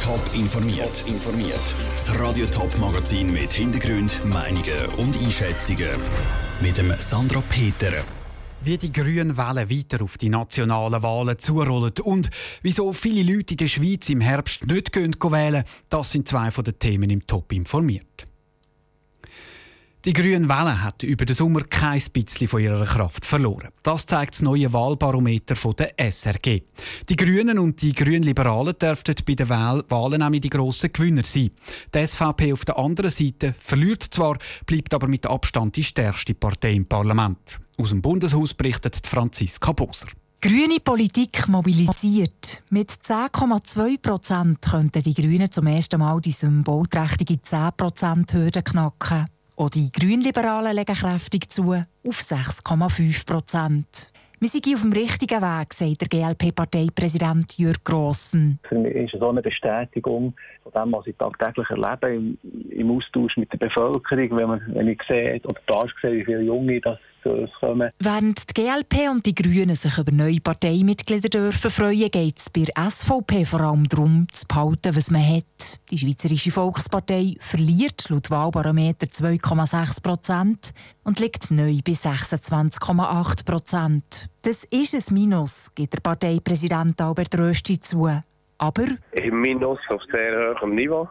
Top informiert. informiert. Das Radio Top Magazin mit Hintergrund, Meinungen und Einschätzungen mit dem Sandra Peter. Wie die Grünen Wellen weiter auf die nationalen Wahlen zurollen und wieso viele Leute in der Schweiz im Herbst nicht gehen wählen, das sind zwei von den Themen im Top informiert. Die Grüne Welle hat über den Sommer kein bisschen von ihrer Kraft verloren. Das zeigt das neue Wahlbarometer der SRG. Die Grünen und die Grünliberalen dürften bei den Wahlen nämlich die grossen Gewinner sein. Die SVP auf der anderen Seite verliert zwar, bleibt aber mit Abstand die stärkste Partei im Parlament. Aus dem Bundeshaus berichtet Franziska Boser. Grüne Politik mobilisiert. Mit 10,2 Prozent könnten die Grünen zum ersten Mal die symbolträchtige 10 Prozent Hürde knacken. Auch die Grünliberalen legen kräftig zu, auf 6,5 Prozent. Wir sind auf dem richtigen Weg, sagt der GLP-Parteipräsident Jürg Grossen. Für mich ist es auch eine Bestätigung von dem, was ich tagtäglich erlebe, im, Austausch mit der Bevölkerung, wenn, man, wenn ich sehe oder da sehe, wie viele Junge das kommen. Während die GLP und die Grünen sich über neue Parteimitglieder dürfen freuen, geht es bei der SVP vor allem darum, zu behalten, was man hat. Die Schweizerische Volkspartei verliert laut Wahlbarometer 2,6 Prozent und liegt neu bei 26,8 Prozent. Das ist ein Minus, gibt der Parteipräsident Albert Rösti zu. Aber... Im Minus auf sehr hohem Niveau,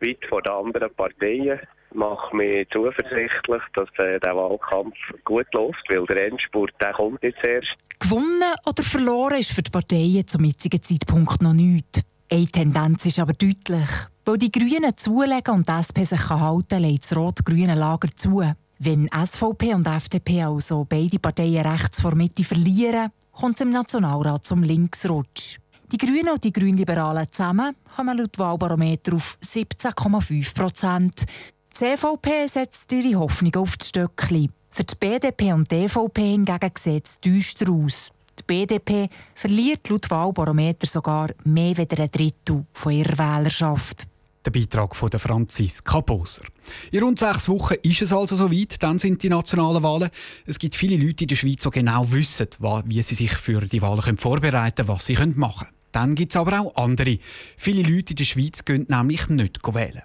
weit vor den anderen Parteien mache mich zuversichtlich, dass äh, der Wahlkampf gut läuft, weil der Endspurt der kommt jetzt erst. Gewonnen oder verloren ist für die Parteien zum jetzigen Zeitpunkt noch nichts. Eine Tendenz ist aber deutlich. Weil die Grünen zulegen und die SP sich halten kann, legt das rot-grüne Lager zu. Wenn SVP und FDP also beide Parteien rechts vor Mitte verlieren, kommt es im Nationalrat zum Linksrutsch. Die Grünen und die Grünliberalen zusammen kommen laut Wahlbarometer auf 17,5 Prozent. Die CVP setzt ihre Hoffnung auf das Stöckli. Für die BDP und die EVP hingegen sieht es düster aus. Die BDP verliert laut Wahlbarometer sogar mehr als ein Drittel von ihrer Wählerschaft. Der Beitrag von Franziska Boser. In rund sechs Wochen ist es also soweit, dann sind die nationalen Wahlen. Es gibt viele Leute in der Schweiz, die genau wissen, wie sie sich für die Wahlen vorbereiten können, was sie machen können. Dann gibt es aber auch andere. Viele Leute in der Schweiz gehen nämlich nicht wählen.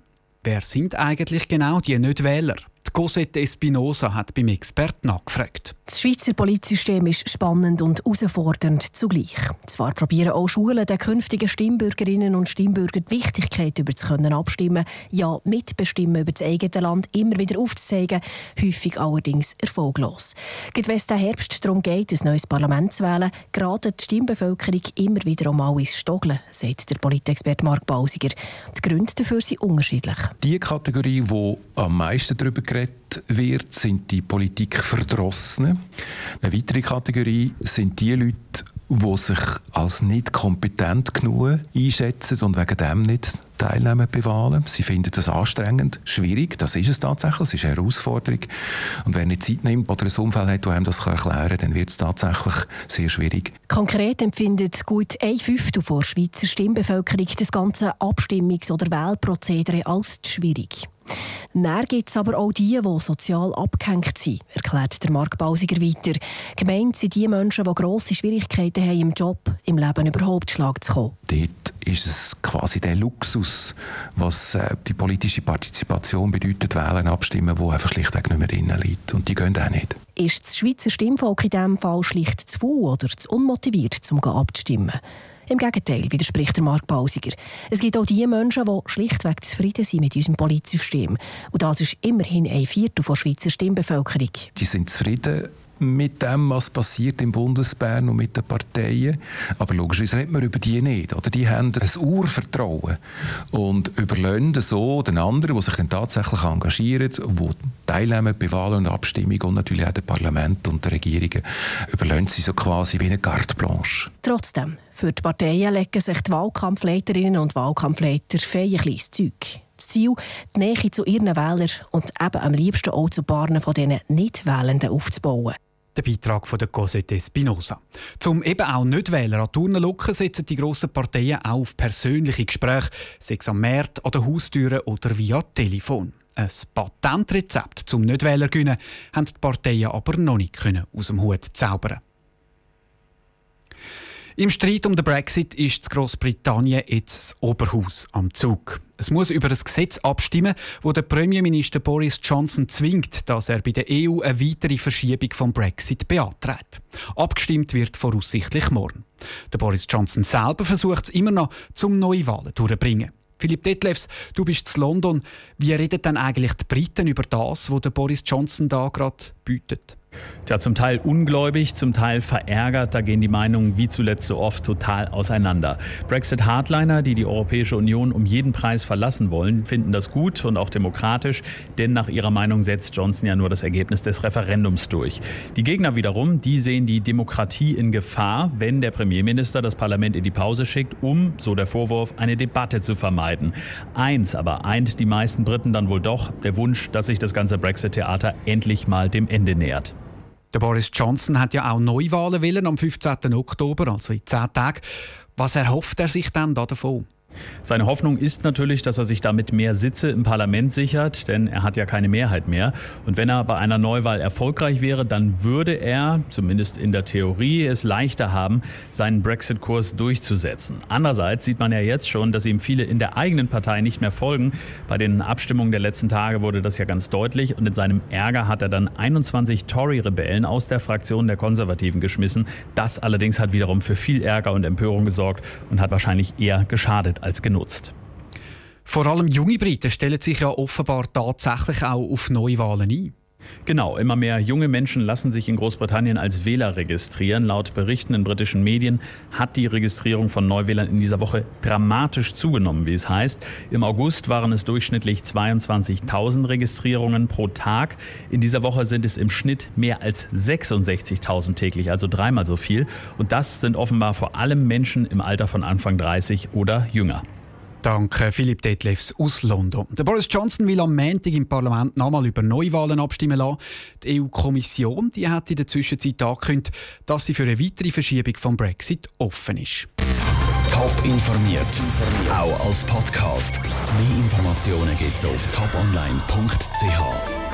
Wer sind eigentlich genau die Nicht-Wähler? Cosette Espinosa hat beim Experten nachgefragt. Das Schweizer Polizsystem ist spannend und herausfordernd zugleich. Zwar probieren auch Schulen den künftigen Stimmbürgerinnen und Stimmbürgern die Wichtigkeit über zu können abstimmen, ja mitbestimmen über das eigene Land immer wieder aufzuzeigen, häufig allerdings erfolglos. Gerade wenn es den Herbst darum geht, ein neues Parlament zu wählen, geraten die Stimmbevölkerung immer wieder um alles Stoggeln, sagt der Politexperte Mark Bausiger. Die Gründe dafür sind unterschiedlich. Die Kategorie, die am meisten darüber geredet wird, sind die Politikverdrossenen. Eine weitere Kategorie sind die Leute, die sich als nicht kompetent genug einschätzen und wegen dem nicht teilnehmen bei Wahlen. Sie finden das anstrengend, schwierig, das ist es tatsächlich, es ist eine Herausforderung. Und wer nicht Zeit nimmt oder ein Umfeld hat, das einem das erklären kann, dann wird es tatsächlich sehr schwierig. Konkret empfindet gut ein Fünftel der Schweizer Stimmbevölkerung das ganze Abstimmungs- oder Wählprozedere als schwierig. Dann gibt es aber auch die, die sozial abgehängt sind, erklärt der Mark Bausiger weiter. Gemeint sind die Menschen, die grosse Schwierigkeiten haben, im Job, im Leben überhaupt Schlag zu kommen. Dort ist es quasi der Luxus, was äh, die politische Partizipation bedeutet, wählen, abstimmen, wo einfach schlichtweg nicht mehr drin liegt. Und die gehen auch nicht. Ist das Schweizer Stimmvolk in diesem Fall schlicht zu faul oder zu unmotiviert, um abzustimmen? Im Gegenteil, widerspricht der Mark Bausiger. Es gibt auch die Menschen, die schlichtweg zufrieden sind mit unserem Polizsystem. Und das ist immerhin ein Viertel der Schweizer Stimmbevölkerung. Die sind zufrieden mit dem, was passiert im Bundesbern und mit den Parteien. Aber logischerweise redet man über die nicht. Oder? Die haben ein Urvertrauen und überlösen so den anderen, die sich dann tatsächlich engagieren, die teilnehmen bei Wahlen und Abstimmungen und natürlich auch den Parlament und den Regierungen, überlösen sie so quasi wie eine Carte blanche. Trotzdem, für die Parteien legen sich die Wahlkampfleiterinnen und Wahlkampfleiter fein kleines Zeug. Das Ziel, die Nähe zu ihren Wählern und eben am liebsten auch zu Paaren von diesen Nicht-Wählenden aufzubauen. Der Beitrag von der Cosette Espinosa. Zum eben auch Nicht-Wähler an Turnen locken, setzen die grossen Parteien auch auf persönliche Gespräche, sei es am Markt, an den Haustüren oder via Telefon. Ein Patentrezept zum Nicht-Wähler gewinnen, haben die Parteien aber noch nicht aus dem Hut zaubern Im Streit um den Brexit ist in Großbritannien jetzt das Oberhaus am Zug. Es muss über ein Gesetz abstimmen, wo der Premierminister Boris Johnson zwingt, dass er bei der EU eine weitere Verschiebung vom Brexit beantragt. Abgestimmt wird voraussichtlich morgen. Der Boris Johnson selber versucht es immer noch, zum Neuwahlen durchzubringen. Philipp Detlefs, du bist in London. Wie reden denn eigentlich die Briten über das, was Boris Johnson da gerade bietet? Ja, zum Teil ungläubig, zum Teil verärgert. Da gehen die Meinungen wie zuletzt so oft total auseinander. Brexit-Hardliner, die die Europäische Union um jeden Preis verlassen wollen, finden das gut und auch demokratisch, denn nach ihrer Meinung setzt Johnson ja nur das Ergebnis des Referendums durch. Die Gegner wiederum, die sehen die Demokratie in Gefahr, wenn der Premierminister das Parlament in die Pause schickt, um, so der Vorwurf, eine Debatte zu vermeiden. Eins aber eint die meisten Briten dann wohl doch, der Wunsch, dass sich das ganze Brexit-Theater endlich mal dem Ende nähert. Der Boris Johnson hat ja auch Neuwahlen willen am 15. Oktober, also in zehn Tagen. Was erhofft er sich dann davon? Seine Hoffnung ist natürlich, dass er sich damit mehr Sitze im Parlament sichert, denn er hat ja keine Mehrheit mehr. Und wenn er bei einer Neuwahl erfolgreich wäre, dann würde er, zumindest in der Theorie, es leichter haben, seinen Brexit-Kurs durchzusetzen. Andererseits sieht man ja jetzt schon, dass ihm viele in der eigenen Partei nicht mehr folgen. Bei den Abstimmungen der letzten Tage wurde das ja ganz deutlich. Und in seinem Ärger hat er dann 21 Tory-Rebellen aus der Fraktion der Konservativen geschmissen. Das allerdings hat wiederum für viel Ärger und Empörung gesorgt und hat wahrscheinlich eher geschadet als genutzt. Vor allem junge Briten stellen sich ja offenbar tatsächlich auch auf Neuwahlen ein. Genau, immer mehr junge Menschen lassen sich in Großbritannien als Wähler registrieren. Laut Berichten in britischen Medien hat die Registrierung von Neuwählern in dieser Woche dramatisch zugenommen, wie es heißt. Im August waren es durchschnittlich 22.000 Registrierungen pro Tag. In dieser Woche sind es im Schnitt mehr als 66.000 täglich, also dreimal so viel. Und das sind offenbar vor allem Menschen im Alter von Anfang 30 oder jünger. Danke, Philipp Detlefs aus London. Der Boris Johnson will am Montag im Parlament nochmal über Neuwahlen abstimmen lassen. Die EU-Kommission hat in der Zwischenzeit angekündigt, dass sie für eine weitere Verschiebung vom Brexit offen ist. Top informiert, auch als Podcast. Mehr Informationen gibt es auf toponline.ch.